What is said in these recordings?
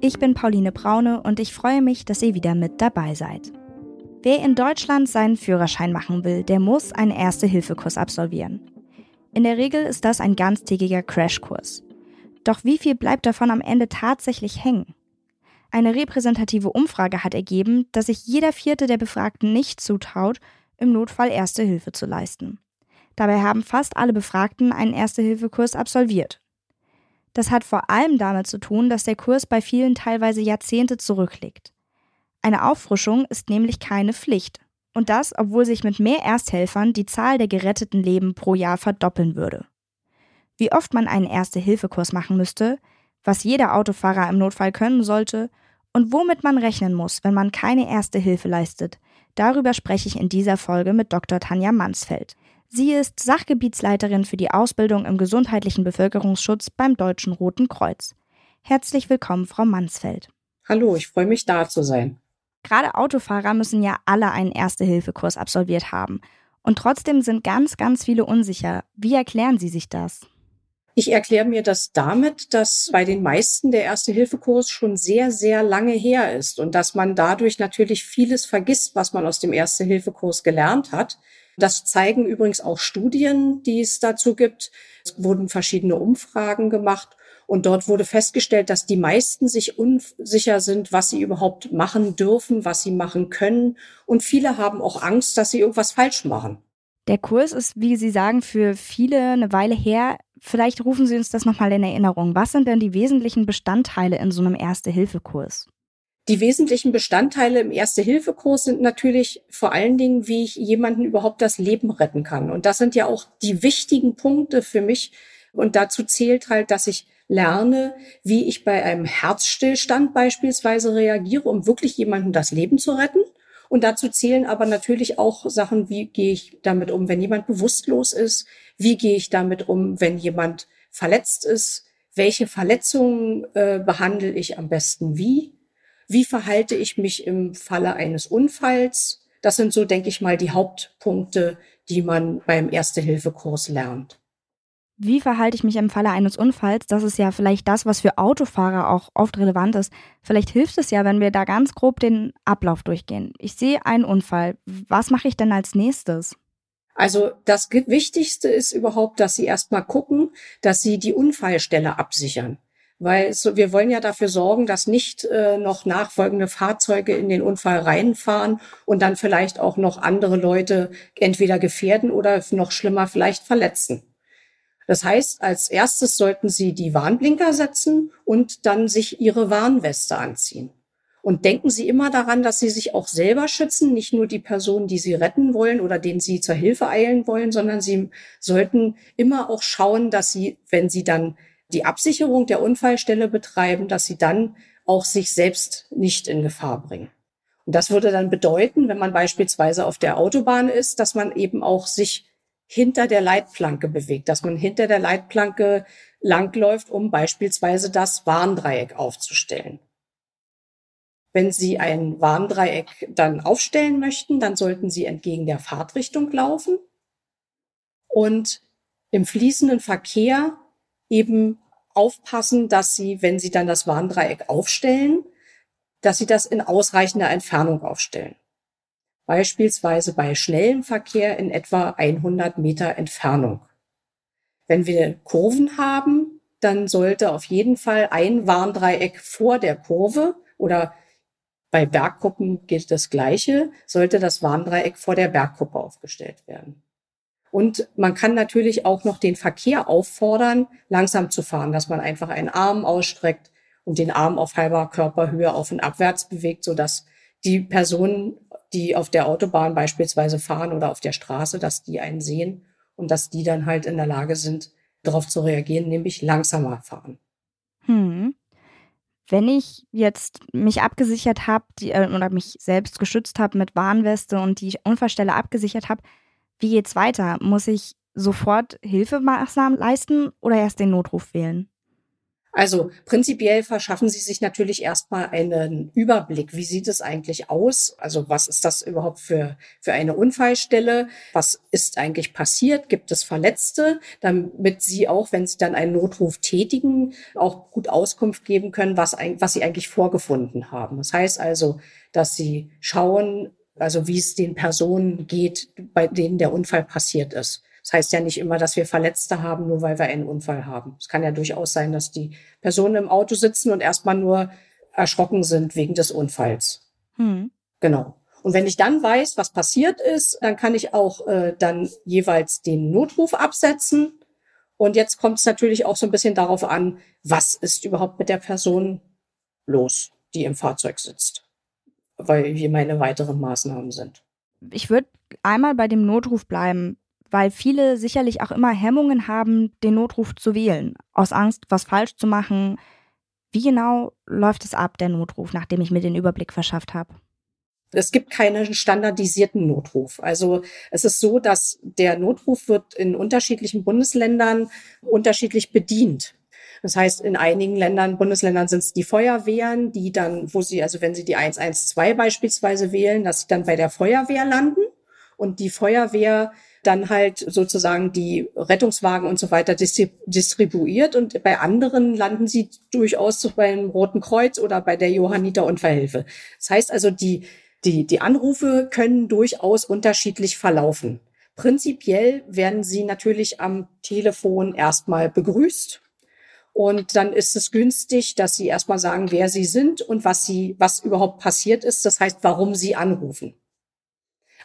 Ich bin Pauline Braune und ich freue mich, dass ihr wieder mit dabei seid. Wer in Deutschland seinen Führerschein machen will, der muss einen Erste-Hilfe-Kurs absolvieren. In der Regel ist das ein ganztägiger Crashkurs. Doch wie viel bleibt davon am Ende tatsächlich hängen? Eine repräsentative Umfrage hat ergeben, dass sich jeder Vierte der Befragten nicht zutraut, im Notfall Erste Hilfe zu leisten. Dabei haben fast alle Befragten einen Erste-Hilfe-Kurs absolviert. Das hat vor allem damit zu tun, dass der Kurs bei vielen teilweise Jahrzehnte zurückliegt. Eine Auffrischung ist nämlich keine Pflicht. Und das, obwohl sich mit mehr Ersthelfern die Zahl der geretteten Leben pro Jahr verdoppeln würde. Wie oft man einen Erste-Hilfe-Kurs machen müsste, was jeder Autofahrer im Notfall können sollte und womit man rechnen muss, wenn man keine Erste Hilfe leistet, darüber spreche ich in dieser Folge mit Dr. Tanja Mansfeld. Sie ist Sachgebietsleiterin für die Ausbildung im gesundheitlichen Bevölkerungsschutz beim Deutschen Roten Kreuz. Herzlich willkommen, Frau Mansfeld. Hallo, ich freue mich da zu sein. Gerade Autofahrer müssen ja alle einen Erste-Hilfe-Kurs absolviert haben. Und trotzdem sind ganz, ganz viele unsicher. Wie erklären Sie sich das? Ich erkläre mir das damit, dass bei den meisten der Erste-Hilfe-Kurs schon sehr, sehr lange her ist und dass man dadurch natürlich vieles vergisst, was man aus dem Erste-Hilfe-Kurs gelernt hat. Das zeigen übrigens auch Studien, die es dazu gibt. Es wurden verschiedene Umfragen gemacht und dort wurde festgestellt, dass die meisten sich unsicher sind, was sie überhaupt machen dürfen, was sie machen können. Und viele haben auch Angst, dass sie irgendwas falsch machen. Der Kurs ist, wie Sie sagen, für viele eine Weile her. Vielleicht rufen Sie uns das nochmal in Erinnerung. Was sind denn die wesentlichen Bestandteile in so einem Erste-Hilfe-Kurs? Die wesentlichen Bestandteile im Erste-Hilfe-Kurs sind natürlich vor allen Dingen, wie ich jemanden überhaupt das Leben retten kann. Und das sind ja auch die wichtigen Punkte für mich. Und dazu zählt halt, dass ich lerne, wie ich bei einem Herzstillstand beispielsweise reagiere, um wirklich jemanden das Leben zu retten. Und dazu zählen aber natürlich auch Sachen, wie gehe ich damit um, wenn jemand bewusstlos ist? Wie gehe ich damit um, wenn jemand verletzt ist? Welche Verletzungen äh, behandle ich am besten wie? Wie verhalte ich mich im Falle eines Unfalls? Das sind so, denke ich mal, die Hauptpunkte, die man beim Erste-Hilfe-Kurs lernt. Wie verhalte ich mich im Falle eines Unfalls? Das ist ja vielleicht das, was für Autofahrer auch oft relevant ist. Vielleicht hilft es ja, wenn wir da ganz grob den Ablauf durchgehen. Ich sehe einen Unfall. Was mache ich denn als nächstes? Also das Wichtigste ist überhaupt, dass Sie erstmal gucken, dass Sie die Unfallstelle absichern. Weil so, wir wollen ja dafür sorgen, dass nicht äh, noch nachfolgende Fahrzeuge in den Unfall reinfahren und dann vielleicht auch noch andere Leute entweder gefährden oder noch schlimmer vielleicht verletzen. Das heißt, als erstes sollten Sie die Warnblinker setzen und dann sich Ihre Warnweste anziehen. Und denken Sie immer daran, dass Sie sich auch selber schützen, nicht nur die Person, die Sie retten wollen oder denen Sie zur Hilfe eilen wollen, sondern Sie sollten immer auch schauen, dass Sie, wenn Sie dann die Absicherung der Unfallstelle betreiben, dass sie dann auch sich selbst nicht in Gefahr bringen. Und das würde dann bedeuten, wenn man beispielsweise auf der Autobahn ist, dass man eben auch sich hinter der Leitplanke bewegt, dass man hinter der Leitplanke langläuft, um beispielsweise das Warndreieck aufzustellen. Wenn Sie ein Warndreieck dann aufstellen möchten, dann sollten Sie entgegen der Fahrtrichtung laufen und im fließenden Verkehr eben aufpassen, dass sie, wenn sie dann das Warndreieck aufstellen, dass sie das in ausreichender Entfernung aufstellen. Beispielsweise bei schnellem Verkehr in etwa 100 Meter Entfernung. Wenn wir Kurven haben, dann sollte auf jeden Fall ein Warndreieck vor der Kurve oder bei Bergkuppen gilt das Gleiche, sollte das Warndreieck vor der Bergkuppe aufgestellt werden. Und man kann natürlich auch noch den Verkehr auffordern, langsam zu fahren, dass man einfach einen Arm ausstreckt und den Arm auf halber Körperhöhe auf und abwärts bewegt, so dass die Personen, die auf der Autobahn beispielsweise fahren oder auf der Straße, dass die einen sehen und dass die dann halt in der Lage sind, darauf zu reagieren, nämlich langsamer fahren. Hm. Wenn ich jetzt mich abgesichert habe äh, oder mich selbst geschützt habe mit Warnweste und die Unfallstelle abgesichert habe, wie geht's weiter? Muss ich sofort Hilfemaßnahmen leisten oder erst den Notruf wählen? Also prinzipiell verschaffen Sie sich natürlich erstmal einen Überblick. Wie sieht es eigentlich aus? Also was ist das überhaupt für, für eine Unfallstelle? Was ist eigentlich passiert? Gibt es Verletzte? Damit Sie auch, wenn Sie dann einen Notruf tätigen, auch gut Auskunft geben können, was, was Sie eigentlich vorgefunden haben. Das heißt also, dass Sie schauen, also wie es den Personen geht, bei denen der Unfall passiert ist. Das heißt ja nicht immer, dass wir Verletzte haben, nur weil wir einen Unfall haben. Es kann ja durchaus sein, dass die Personen im Auto sitzen und erstmal nur erschrocken sind wegen des Unfalls. Hm. Genau. Und wenn ich dann weiß, was passiert ist, dann kann ich auch äh, dann jeweils den Notruf absetzen. Und jetzt kommt es natürlich auch so ein bisschen darauf an, was ist überhaupt mit der Person los, die im Fahrzeug sitzt, weil hier meine weiteren Maßnahmen sind. Ich würde einmal bei dem Notruf bleiben weil viele sicherlich auch immer Hemmungen haben, den Notruf zu wählen, aus Angst, was falsch zu machen. Wie genau läuft es ab, der Notruf, nachdem ich mir den Überblick verschafft habe? Es gibt keinen standardisierten Notruf. Also es ist so, dass der Notruf wird in unterschiedlichen Bundesländern unterschiedlich bedient. Das heißt, in einigen Ländern, Bundesländern sind es die Feuerwehren, die dann, wo sie, also wenn sie die 112 beispielsweise wählen, dass sie dann bei der Feuerwehr landen und die Feuerwehr dann halt sozusagen die Rettungswagen und so weiter distribuiert und bei anderen landen sie durchaus beim Roten Kreuz oder bei der Johanniter Unfallhilfe. Das heißt also, die, die, die Anrufe können durchaus unterschiedlich verlaufen. Prinzipiell werden sie natürlich am Telefon erstmal begrüßt. Und dann ist es günstig, dass sie erstmal sagen, wer sie sind und was sie, was überhaupt passiert ist. Das heißt, warum sie anrufen.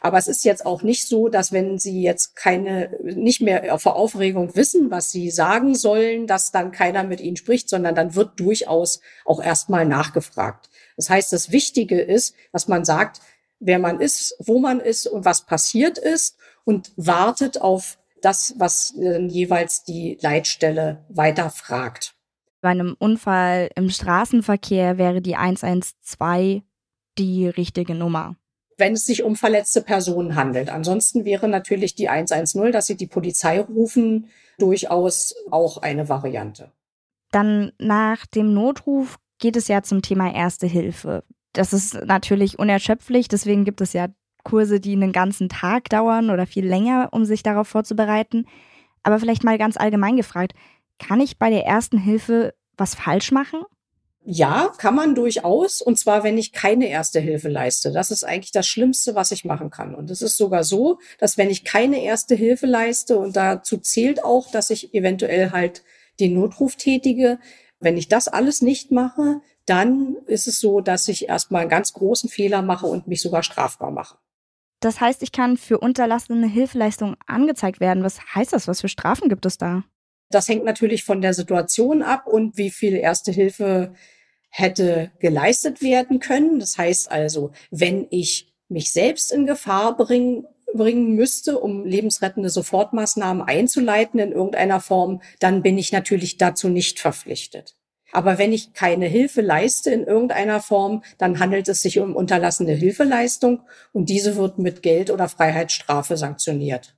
Aber es ist jetzt auch nicht so, dass wenn Sie jetzt keine, nicht mehr vor Aufregung wissen, was Sie sagen sollen, dass dann keiner mit Ihnen spricht, sondern dann wird durchaus auch erstmal nachgefragt. Das heißt, das Wichtige ist, dass man sagt, wer man ist, wo man ist und was passiert ist und wartet auf das, was äh, jeweils die Leitstelle weiter fragt. Bei einem Unfall im Straßenverkehr wäre die 112 die richtige Nummer wenn es sich um verletzte Personen handelt. Ansonsten wäre natürlich die 110, dass sie die Polizei rufen, durchaus auch eine Variante. Dann nach dem Notruf geht es ja zum Thema Erste Hilfe. Das ist natürlich unerschöpflich, deswegen gibt es ja Kurse, die einen ganzen Tag dauern oder viel länger, um sich darauf vorzubereiten. Aber vielleicht mal ganz allgemein gefragt, kann ich bei der Ersten Hilfe was falsch machen? Ja, kann man durchaus. Und zwar, wenn ich keine erste Hilfe leiste. Das ist eigentlich das Schlimmste, was ich machen kann. Und es ist sogar so, dass wenn ich keine erste Hilfe leiste, und dazu zählt auch, dass ich eventuell halt den Notruf tätige, wenn ich das alles nicht mache, dann ist es so, dass ich erstmal einen ganz großen Fehler mache und mich sogar strafbar mache. Das heißt, ich kann für unterlassene Hilfeleistung angezeigt werden. Was heißt das? Was für Strafen gibt es da? Das hängt natürlich von der Situation ab und wie viel Erste Hilfe hätte geleistet werden können. Das heißt also, wenn ich mich selbst in Gefahr bringen, bringen müsste, um lebensrettende Sofortmaßnahmen einzuleiten in irgendeiner Form, dann bin ich natürlich dazu nicht verpflichtet. Aber wenn ich keine Hilfe leiste in irgendeiner Form, dann handelt es sich um unterlassene Hilfeleistung und diese wird mit Geld oder Freiheitsstrafe sanktioniert.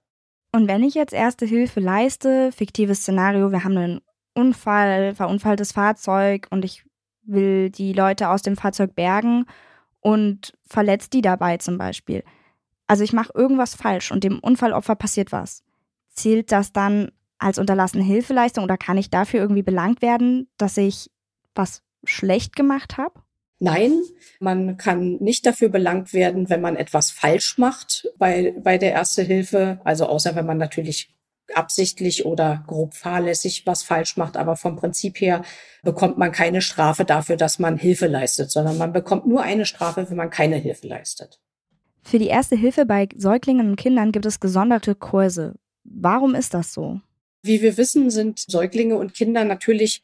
Und wenn ich jetzt erste Hilfe leiste, fiktives Szenario, wir haben einen Unfall, verunfalltes Fahrzeug und ich will die Leute aus dem Fahrzeug bergen und verletzt die dabei zum Beispiel. Also ich mache irgendwas falsch und dem Unfallopfer passiert was. Zählt das dann als unterlassene Hilfeleistung oder kann ich dafür irgendwie belangt werden, dass ich was schlecht gemacht habe? Nein, man kann nicht dafür belangt werden, wenn man etwas falsch macht bei, bei der Erste Hilfe. Also außer wenn man natürlich absichtlich oder grob fahrlässig was falsch macht. Aber vom Prinzip her bekommt man keine Strafe dafür, dass man Hilfe leistet, sondern man bekommt nur eine Strafe, wenn man keine Hilfe leistet. Für die Erste Hilfe bei Säuglingen und Kindern gibt es gesonderte Kurse. Warum ist das so? Wie wir wissen, sind Säuglinge und Kinder natürlich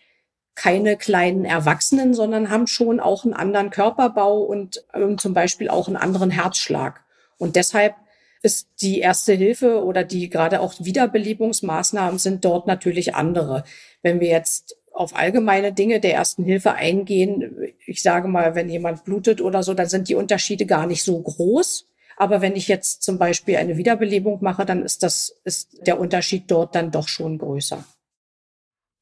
keine kleinen Erwachsenen, sondern haben schon auch einen anderen Körperbau und ähm, zum Beispiel auch einen anderen Herzschlag. Und deshalb ist die erste Hilfe oder die gerade auch Wiederbelebungsmaßnahmen sind dort natürlich andere. Wenn wir jetzt auf allgemeine Dinge der ersten Hilfe eingehen. Ich sage mal, wenn jemand blutet oder so, dann sind die Unterschiede gar nicht so groß. Aber wenn ich jetzt zum Beispiel eine Wiederbelebung mache, dann ist das, ist der Unterschied dort dann doch schon größer.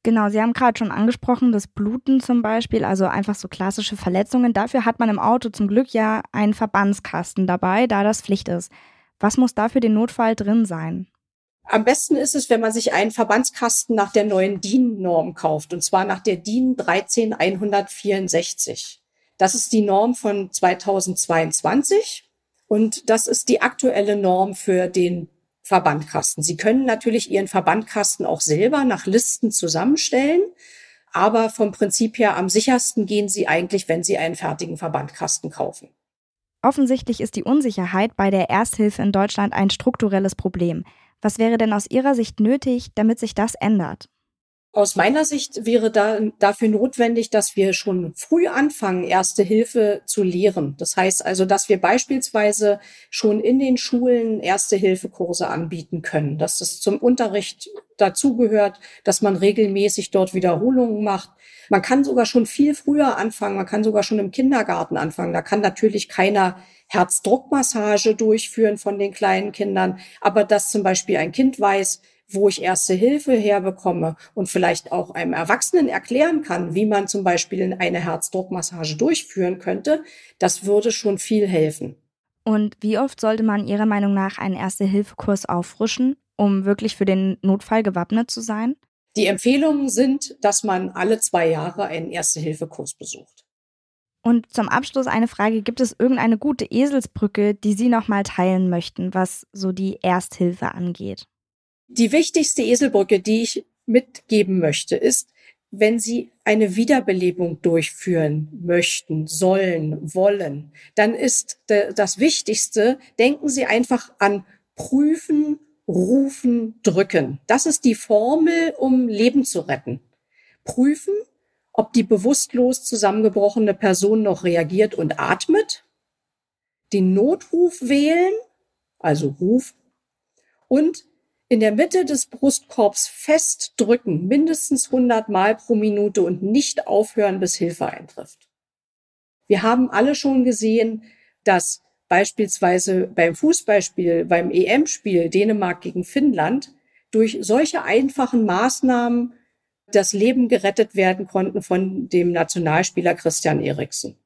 Genau, Sie haben gerade schon angesprochen, das Bluten zum Beispiel, also einfach so klassische Verletzungen. Dafür hat man im Auto zum Glück ja einen Verbandskasten dabei, da das Pflicht ist. Was muss da für den Notfall drin sein? Am besten ist es, wenn man sich einen Verbandskasten nach der neuen DIN-Norm kauft, und zwar nach der DIN 13164. Das ist die Norm von 2022 und das ist die aktuelle Norm für den Verbandkasten. Sie können natürlich Ihren Verbandkasten auch selber nach Listen zusammenstellen, aber vom Prinzip her am sichersten gehen Sie eigentlich, wenn Sie einen fertigen Verbandkasten kaufen. Offensichtlich ist die Unsicherheit bei der Ersthilfe in Deutschland ein strukturelles Problem. Was wäre denn aus Ihrer Sicht nötig, damit sich das ändert? Aus meiner Sicht wäre da, dafür notwendig, dass wir schon früh anfangen, Erste Hilfe zu lehren. Das heißt also, dass wir beispielsweise schon in den Schulen Erste Hilfe-Kurse anbieten können, dass das zum Unterricht dazugehört, dass man regelmäßig dort Wiederholungen macht. Man kann sogar schon viel früher anfangen, man kann sogar schon im Kindergarten anfangen. Da kann natürlich keiner Herzdruckmassage durchführen von den kleinen Kindern, aber dass zum Beispiel ein Kind weiß, wo ich erste Hilfe herbekomme und vielleicht auch einem Erwachsenen erklären kann, wie man zum Beispiel eine Herzdruckmassage durchführen könnte, das würde schon viel helfen. Und wie oft sollte man Ihrer Meinung nach einen Erste-Hilfe-Kurs auffrischen, um wirklich für den Notfall gewappnet zu sein? Die Empfehlungen sind, dass man alle zwei Jahre einen Erste-Hilfe-Kurs besucht. Und zum Abschluss eine Frage, gibt es irgendeine gute Eselsbrücke, die Sie nochmal teilen möchten, was so die Ersthilfe angeht? Die wichtigste Eselbrücke, die ich mitgeben möchte, ist, wenn Sie eine Wiederbelebung durchführen möchten, sollen, wollen, dann ist das Wichtigste, denken Sie einfach an prüfen, rufen, drücken. Das ist die Formel, um Leben zu retten. Prüfen, ob die bewusstlos zusammengebrochene Person noch reagiert und atmet, den Notruf wählen, also Ruf, und in der Mitte des Brustkorbs festdrücken, mindestens 100 Mal pro Minute und nicht aufhören, bis Hilfe eintrifft. Wir haben alle schon gesehen, dass beispielsweise beim Fußballspiel, beim EM-Spiel Dänemark gegen Finnland durch solche einfachen Maßnahmen das Leben gerettet werden konnten von dem Nationalspieler Christian Eriksen.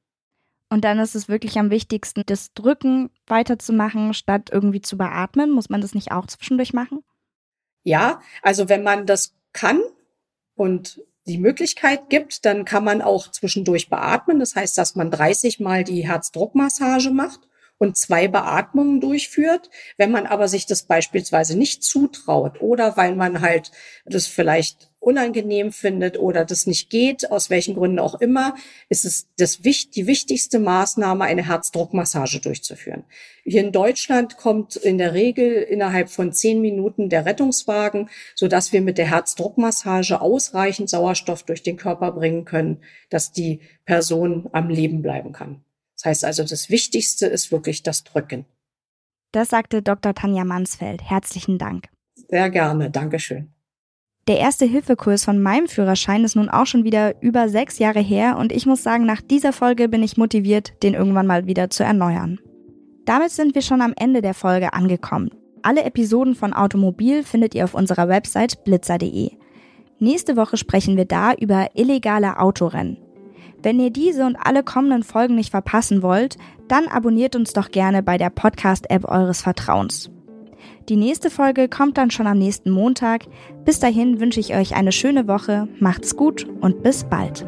Und dann ist es wirklich am wichtigsten, das Drücken weiterzumachen, statt irgendwie zu beatmen. Muss man das nicht auch zwischendurch machen? Ja, also wenn man das kann und die Möglichkeit gibt, dann kann man auch zwischendurch beatmen. Das heißt, dass man 30 Mal die Herzdruckmassage macht und zwei Beatmungen durchführt. Wenn man aber sich das beispielsweise nicht zutraut oder weil man halt das vielleicht unangenehm findet oder das nicht geht, aus welchen Gründen auch immer, ist es das, die wichtigste Maßnahme, eine Herzdruckmassage durchzuführen. Hier in Deutschland kommt in der Regel innerhalb von zehn Minuten der Rettungswagen, so dass wir mit der Herzdruckmassage ausreichend Sauerstoff durch den Körper bringen können, dass die Person am Leben bleiben kann. Das heißt also, das Wichtigste ist wirklich das Drücken. Das sagte Dr. Tanja Mansfeld. Herzlichen Dank. Sehr gerne. Dankeschön. Der erste Hilfekurs von meinem Führerschein ist nun auch schon wieder über sechs Jahre her und ich muss sagen, nach dieser Folge bin ich motiviert, den irgendwann mal wieder zu erneuern. Damit sind wir schon am Ende der Folge angekommen. Alle Episoden von Automobil findet ihr auf unserer Website blitzer.de. Nächste Woche sprechen wir da über illegale Autorennen. Wenn ihr diese und alle kommenden Folgen nicht verpassen wollt, dann abonniert uns doch gerne bei der Podcast-App eures Vertrauens. Die nächste Folge kommt dann schon am nächsten Montag. Bis dahin wünsche ich euch eine schöne Woche, macht's gut und bis bald.